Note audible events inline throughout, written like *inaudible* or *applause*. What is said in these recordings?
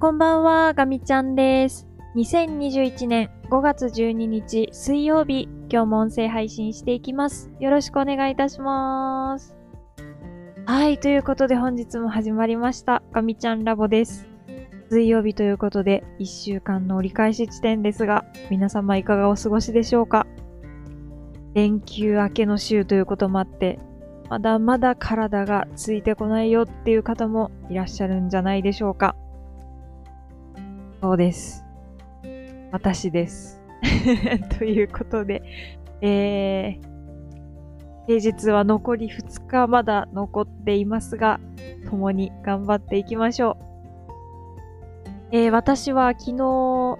こんばんは、ガミちゃんです。2021年5月12日水曜日、今日も音声配信していきます。よろしくお願いいたします。はい、ということで本日も始まりました、ガミちゃんラボです。水曜日ということで、1週間の折り返し地点ですが、皆様いかがお過ごしでしょうか連休明けの週ということもあって、まだまだ体がついてこないよっていう方もいらっしゃるんじゃないでしょうか。そうです。私です。*laughs* ということで、えー、平日は残り2日まだ残っていますが、共に頑張っていきましょう。えー、私は昨日、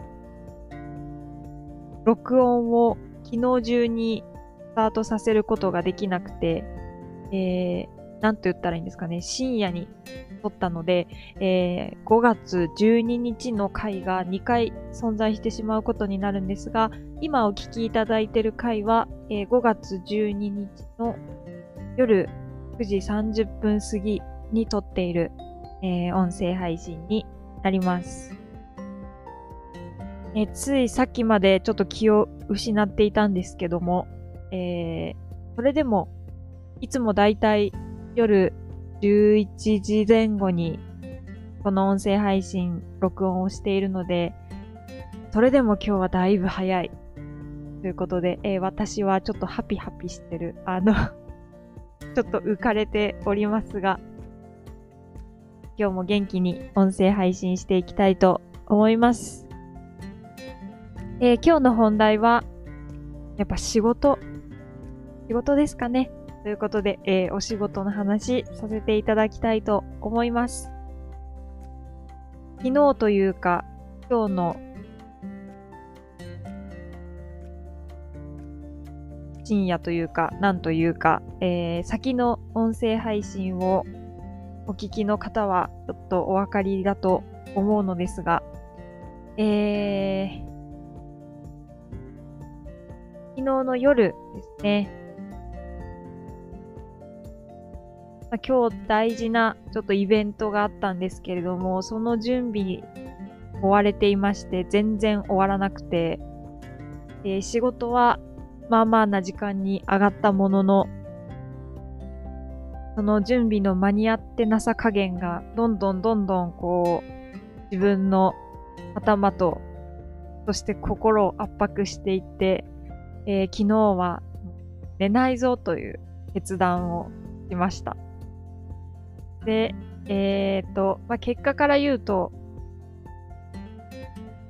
録音を昨日中にスタートさせることができなくて、えー、なんと言ったらいいんですかね、深夜に撮ったので、えー、5月12日の回が2回存在してしまうことになるんですが、今お聞きいただいている回は、えー、5月12日の夜9時30分過ぎに撮っている、えー、音声配信になります。えついさっきまでちょっと気を失っていたんですけども、えーそれでもいつもだいたい夜11時前後にこの音声配信録音をしているので、それでも今日はだいぶ早い。ということで、えー、私はちょっとハピハピしてる。あの *laughs* ちょっと浮かれておりますが、今日も元気に音声配信していきたいと思います。えー、今日の本題は、やっぱ仕事、仕事ですかね。ということで、えー、お仕事の話させていただきたいと思います。昨日というか、今日の深夜というか、なんというか、えー、先の音声配信をお聞きの方はちょっとお分かりだと思うのですが、えー、昨日の夜ですね、ま、今日大事なちょっとイベントがあったんですけれども、その準備に追われていまして、全然終わらなくて、えー、仕事はまあまあな時間に上がったものの、その準備の間に合ってなさ加減が、どんどんどんどんこう、自分の頭と、そして心を圧迫していって、えー、昨日は寝ないぞという決断をしました。で、えっ、と、まあ、結果から言うと、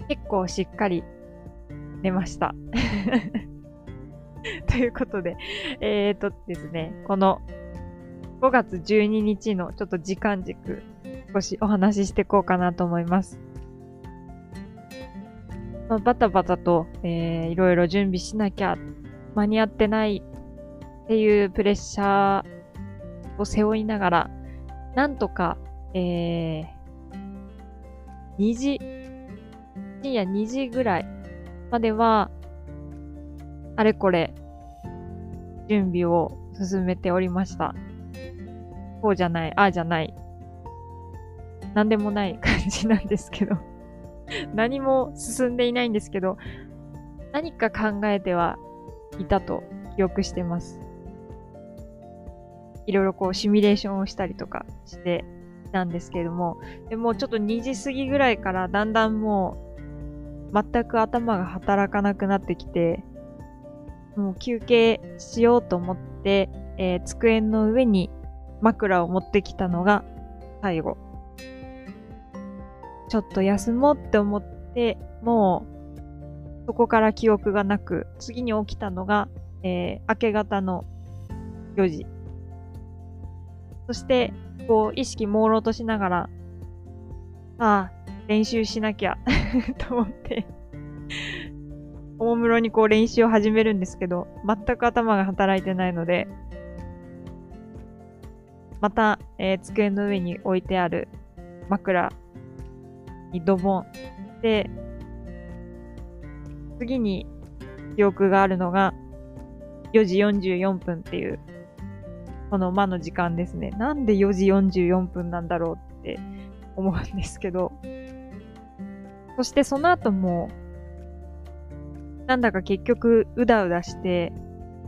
結構しっかり寝ました。*laughs* ということで、えっ、とですね、この5月12日のちょっと時間軸、少しお話ししていこうかなと思います。まあ、バタバタと、えー、いろいろ準備しなきゃ、間に合ってないっていうプレッシャーを背負いながら、なんとか、えー、2時、深夜2時ぐらいまでは、あれこれ、準備を進めておりました。こうじゃない、ああじゃない。なんでもない *laughs* 感じなんですけど。何も進んでいないんですけど、何か考えてはいたと記憶してます。いろいろこうシミュレーションをしたりとかしてたんですけれども、でもちょっと2時過ぎぐらいからだんだんもう全く頭が働かなくなってきて、もう休憩しようと思って、えー、机の上に枕を持ってきたのが最後。ちょっと休もうって思って、もうそこから記憶がなく、次に起きたのが、えー、明け方の4時。そして、こう、意識朦朧としながら、ああ、練習しなきゃ *laughs* と思って、おもむろにこう練習を始めるんですけど、全く頭が働いてないので、また、えー、机の上に置いてある枕にドボン。で、次に記憶があるのが4時44分っていうこの間の時間ですね。なんで4時44分なんだろうって思うんですけど、そしてその後も、なんだか結局うだうだして、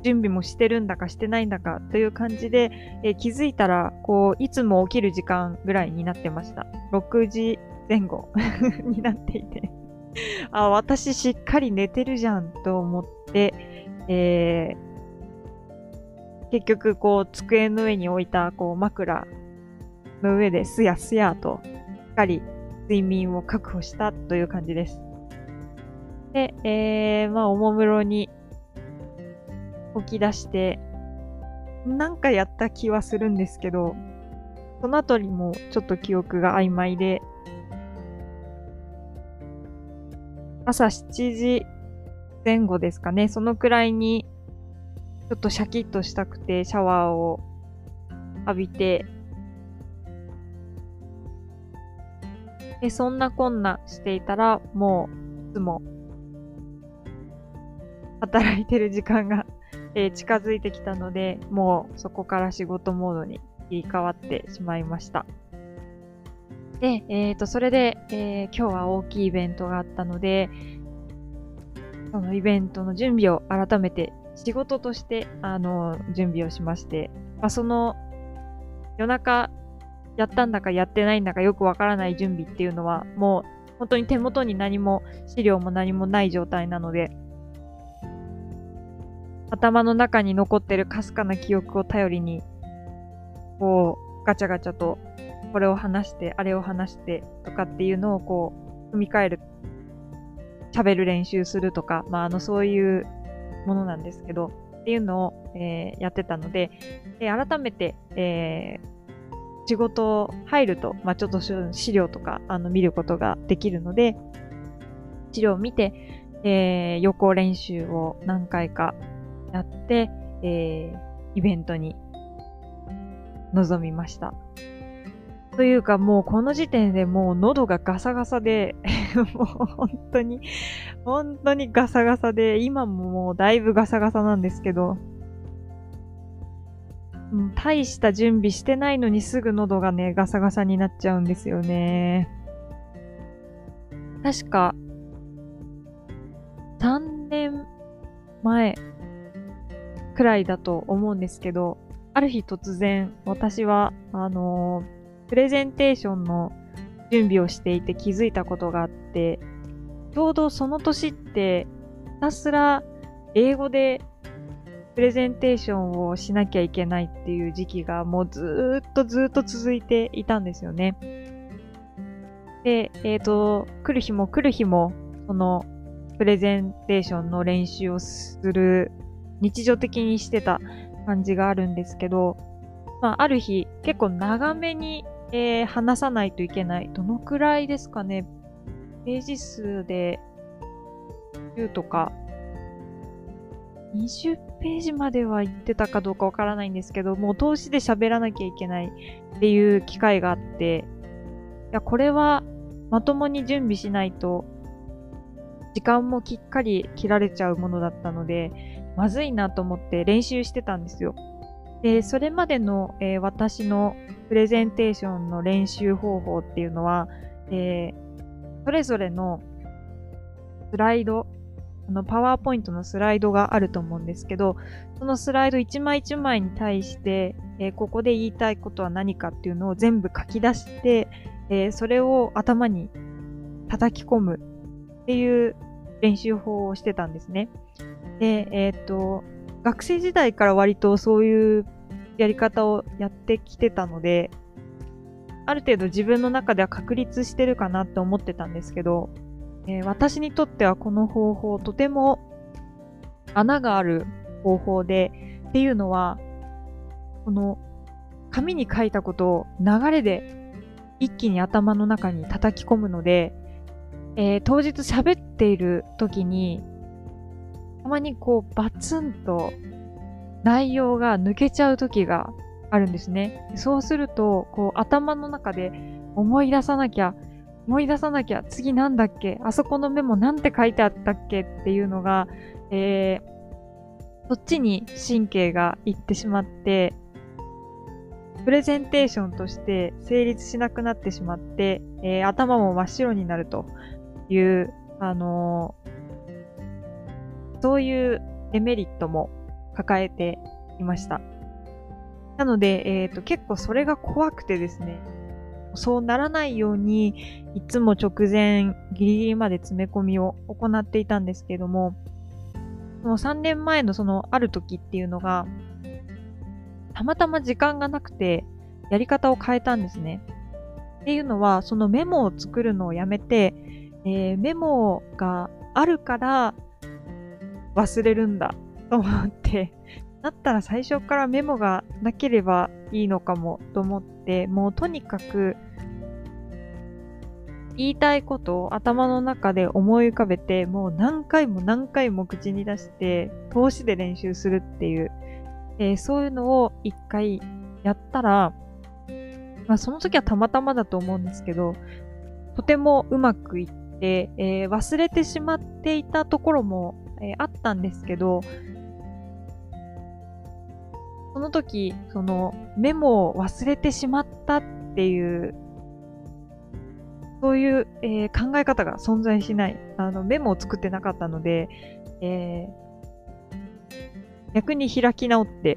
準備もしてるんだかしてないんだかという感じで、え、気づいたら、こう、いつも起きる時間ぐらいになってました。6時前後 *laughs* になっていてあ、私しっかり寝てるじゃんと思って、えー、結局、こう、机の上に置いた、こう、枕の上ですやすやと、しっかり睡眠を確保したという感じです。で、えー、まあ、おもむろに起き出して、なんかやった気はするんですけど、その後にもちょっと記憶が曖昧で、朝7時前後ですかね、そのくらいに、ちょっとシャキッとしたくてシャワーを浴びて、で、そんなこんなしていたら、もう、いつも、働いてる時間がえー、近づいてきたので、もうそこから仕事モードに切り替わってしまいました。で、えっ、ー、と、それで、えー、今日は大きいイベントがあったので、そのイベントの準備を改めて仕事として、あの、準備をしまして、まあ、その夜中やったんだかやってないんだかよくわからない準備っていうのは、もう本当に手元に何も資料も何もない状態なので、頭の中に残ってるかすかな記憶を頼りに、こう、ガチャガチャと、これを話して、あれを話してとかっていうのをこう、組み替える、喋る練習するとか、まあ、あの、そういうものなんですけど、っていうのを、えー、やってたので、で改めて、えー、仕事入ると、まあ、ちょっと資料とか、あの、見ることができるので、資料を見て、えー、予行練習を何回かやって、えー、イベントに臨みました。というかもうこの時点でもう喉がガサガサで *laughs* もう本当に、本当にガサガサで、今ももうだいぶガサガサなんですけど、大した準備してないのにすぐ喉がね、ガサガサになっちゃうんですよね。確か、3年前くらいだと思うんですけど、ある日突然私は、あのー、プレゼンテーションの準備をしていて気づいたことがあって、ちょうどその年って、ひたすら英語でプレゼンテーションをしなきゃいけないっていう時期がもうずーっとずーっと続いていたんですよね。で、えっ、ー、と、来る日も来る日も、そのプレゼンテーションの練習をする日常的にしてた感じがあるんですけど、まあ、ある日、結構長めに、えー、話さないといけない。どのくらいですかね。ページ数で10とか、20ページまでは行ってたかどうかわからないんですけど、もう投資で喋らなきゃいけないっていう機会があって、いや、これはまともに準備しないと、時間もきっかり切られちゃうものだったので、まずいなと思って練習してたんですよ。で、それまでの、えー、私のプレゼンテーションの練習方法っていうのは、えー、それぞれのスライド、あのパワーポイントのスライドがあると思うんですけど、そのスライド一枚一枚に対して、えー、ここで言いたいことは何かっていうのを全部書き出して、えー、それを頭に叩き込むっていう練習法をしてたんですね。で、えっ、と、学生時代から割とそういうやり方をやってきてたので、ある程度自分の中では確立してるかなって思ってたんですけど、えー、私にとってはこの方法とても穴がある方法で、っていうのは、この紙に書いたことを流れで一気に頭の中に叩き込むので、えー、当日喋っている時にたまにこうバツンと内容が抜けちゃう時があるんですね。そうすると、こう頭の中で思い出さなきゃ、思い出さなきゃ、次なんだっけあそこのメモなんて書いてあったっけっていうのが、えー、そっちに神経がいってしまって、プレゼンテーションとして成立しなくなってしまって、えー、頭も真っ白になるという、あのそういうデメリットも抱えていました。なので、えっ、ー、と、結構それが怖くてですね、そうならないように、いつも直前、ギリギリまで詰め込みを行っていたんですけども、その3年前のそのある時っていうのが、たまたま時間がなくて、やり方を変えたんですね。っていうのは、そのメモを作るのをやめて、えー、メモがあるから忘れるんだと思って、だったら最初からメモがなければいいのかもと思って、もうとにかく言いたいことを頭の中で思い浮かべて、もう何回も何回も口に出して、投資で練習するっていう、えー、そういうのを一回やったら、まあその時はたまたまだと思うんですけど、とてもうまくいって、えー、忘れてしまっていたところも、えー、あったんですけど、その時、そのメモを忘れてしまったっていうそういう、えー、考え方が存在しない。あの、メモを作ってなかったので、えー、逆に開き直って、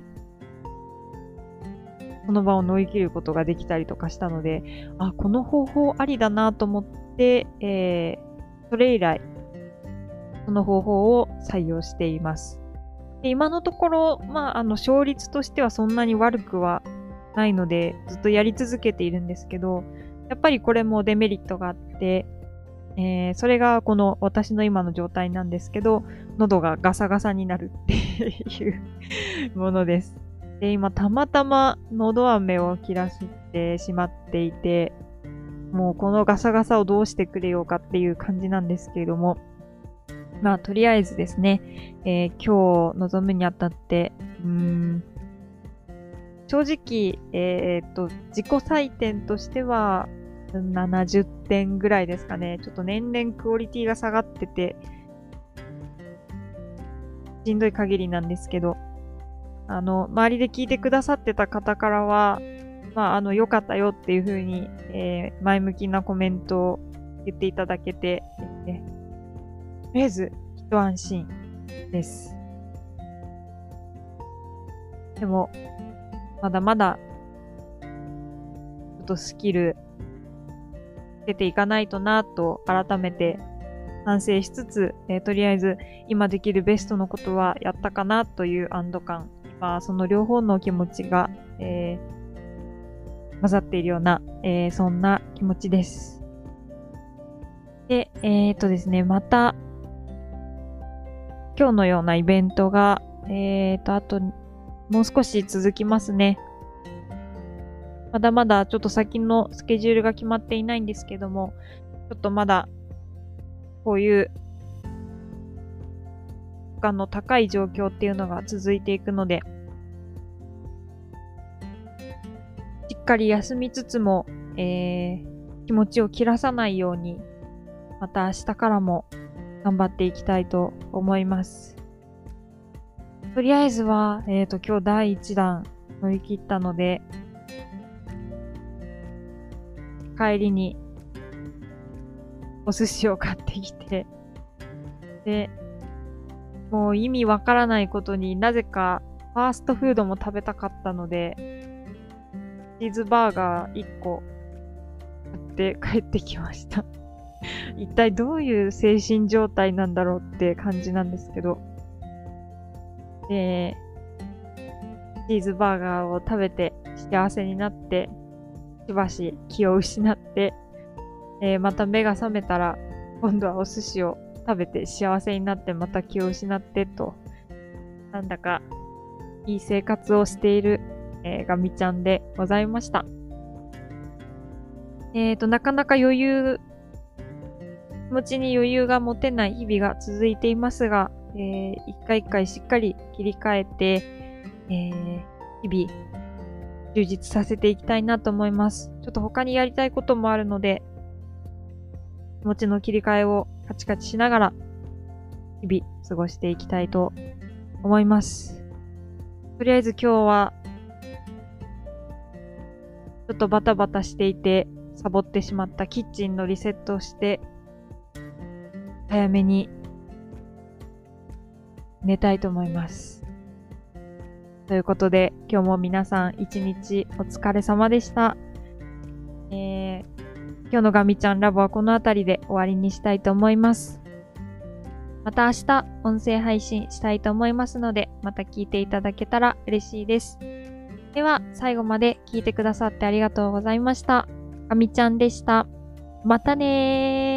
その場を乗り切ることができたりとかしたので、あ、この方法ありだなと思って、えー、それ以来、その方法を採用しています。で今のところ、まあ、あの、勝率としてはそんなに悪くはないので、ずっとやり続けているんですけど、やっぱりこれもデメリットがあって、えー、それがこの私の今の状態なんですけど、喉がガサガサになるっていう *laughs* ものです。で、今たまたま喉飴を切らしてしまっていて、もうこのガサガサをどうしてくれようかっていう感じなんですけれども、まあとりあえずですね、えー、今日臨むにあたって、うん、正直、えー、っと、自己採点としては、70点ぐらいですかね。ちょっと年々クオリティが下がってて、しんどい限りなんですけど、あの、周りで聞いてくださってた方からは、まあ、あの、良かったよっていう風に、えー、前向きなコメントを言っていただけて、えとりあえず、一安心です。でも、まだまだ、ちょっとスキル、出ていかないとなと改めて反省しつつ、えー、とりあえず今できるベストのことはやったかなという安堵感、今その両方の気持ちが、えー、混ざっているような、えー、そんな気持ちです。で、えっ、とですね、また、今日のようなイベントが、えっ、と、あともう少し続きますね。まだまだちょっと先のスケジュールが決まっていないんですけども、ちょっとまだこういう負荷の高い状況っていうのが続いていくので、しっかり休みつつも、えー、気持ちを切らさないように、また明日からも頑張っていきたいと思います。とりあえずは、えっ、ー、と、今日第1弾乗り切ったので、帰りにお寿司を買ってきて、で、もう意味わからないことになぜかファーストフードも食べたかったので、チーズバーガー1個買って帰ってきました一体どういう精神状態なんだろうって感じなんですけど。で、チーズバーガーを食べて幸せになって、しばし気を失って、えー、また目が覚めたら、今度はお寿司を食べて幸せになってまた気を失ってと、なんだかいい生活をしている、えー、ガミちゃんでございました。えっ、ー、と、なかなか余裕、気持ちに余裕が持てない日々が続いていますが、えー、一回一回しっかり切り替えて、えー、日々充実させていきたいなと思います。ちょっと他にやりたいこともあるので、気持ちの切り替えをカチカチしながら、日々過ごしていきたいと思います。とりあえず今日は、ちょっとバタバタしていて、サボってしまったキッチンのリセットをして、早めに寝たいと思います。ということで、今日も皆さん一日お疲れ様でした。えー、今日のガミちゃんラボはこの辺りで終わりにしたいと思います。また明日音声配信したいと思いますので、また聞いていただけたら嬉しいです。では、最後まで聞いてくださってありがとうございました。ガミちゃんでした。またねー。